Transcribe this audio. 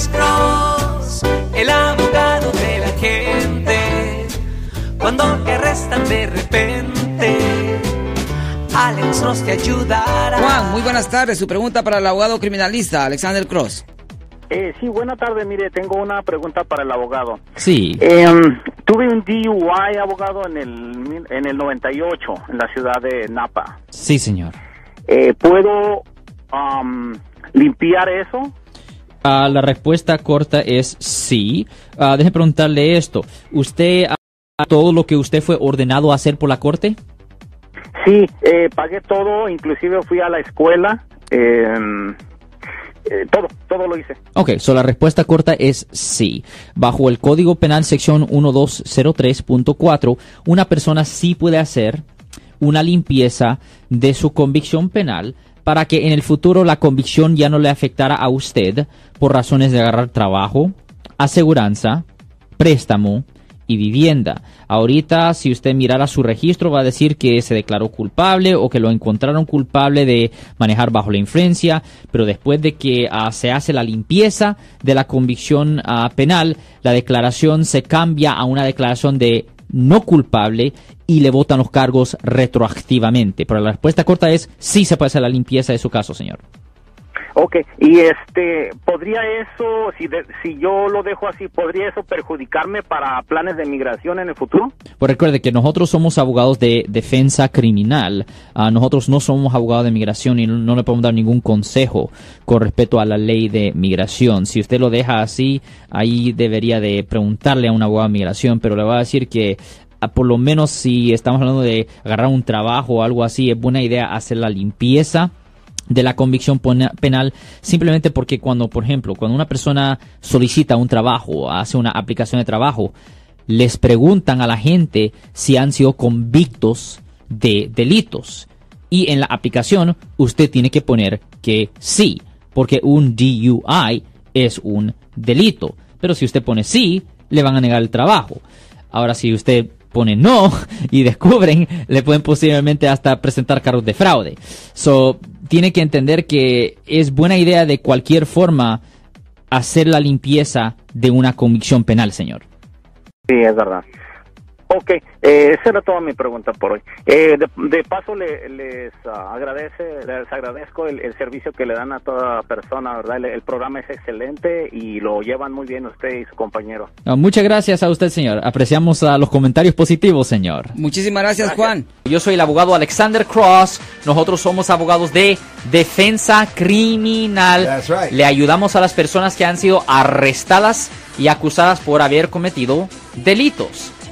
Alex Cross, el abogado de la gente. Cuando te arrestan de repente, Alex Cross te ayudará. Juan, muy buenas tardes. Su pregunta para el abogado criminalista, Alexander Cross. Eh, sí, buena tarde. Mire, tengo una pregunta para el abogado. Sí. Em, tuve un DUI, abogado, en el, en el 98, en la ciudad de Napa. Sí, señor. Eh, ¿Puedo limpiar eso? Ah, la respuesta corta es sí. Ah, deje preguntarle esto. ¿Usted ha todo lo que usted fue ordenado a hacer por la corte? Sí, eh, pagué todo, inclusive fui a la escuela. em, eh, todo, todo lo hice. Ok, so la respuesta corta es sí. Bajo el Código Penal sección 1203.4, una persona sí puede hacer una limpieza de su convicción penal para que en el futuro la convicción ya no le afectara a usted por razones de agarrar trabajo, aseguranza, préstamo y vivienda. Ahorita, si usted mirara su registro, va a decir que se declaró culpable o que lo encontraron culpable de manejar bajo la influencia, pero después de que ah, se hace la limpieza de la convicción ah, penal, la declaración se cambia a una declaración de no culpable y le votan los cargos retroactivamente. Pero la respuesta corta es sí se puede hacer la limpieza de su caso, señor. Ok, y este, ¿podría eso, si, de- si yo lo dejo así, ¿podría eso perjudicarme para planes de migración en el futuro? Pues recuerde que nosotros somos abogados de defensa criminal. Ah, nosotros no somos abogados de migración y no, no le podemos dar ningún consejo con respecto a la ley de migración. Si usted lo deja así, ahí debería de preguntarle a un abogado de migración, pero le voy a decir que ah, por lo menos si estamos hablando de agarrar un trabajo o algo así, es buena idea hacer la limpieza de la convicción penal simplemente porque cuando, por ejemplo, cuando una persona solicita un trabajo, hace una aplicación de trabajo, les preguntan a la gente si han sido convictos de delitos. Y en la aplicación usted tiene que poner que sí, porque un DUI es un delito. Pero si usted pone sí, le van a negar el trabajo. Ahora, si usted pone no y descubren, le pueden posiblemente hasta presentar cargos de fraude. So, tiene que entender que es buena idea de cualquier forma hacer la limpieza de una convicción penal, señor. Sí, es verdad. Ok, eh, esa era toda mi pregunta por hoy. Eh, de, de paso le- les ah, agradece, les agradezco el, el servicio que le dan a toda persona, ¿verdad? El, el programa es excelente y lo llevan muy bien usted y su compañero. Ah, Muchas gracias a usted, señor. Apreciamos ah, los comentarios positivos, señor. Muchísimas gracias, Juan. Yo soy el abogado Alexander Cross. Nosotros somos abogados de defensa criminal. That's right. Le ayudamos a las personas que han sido arrestadas y acusadas por haber cometido delitos.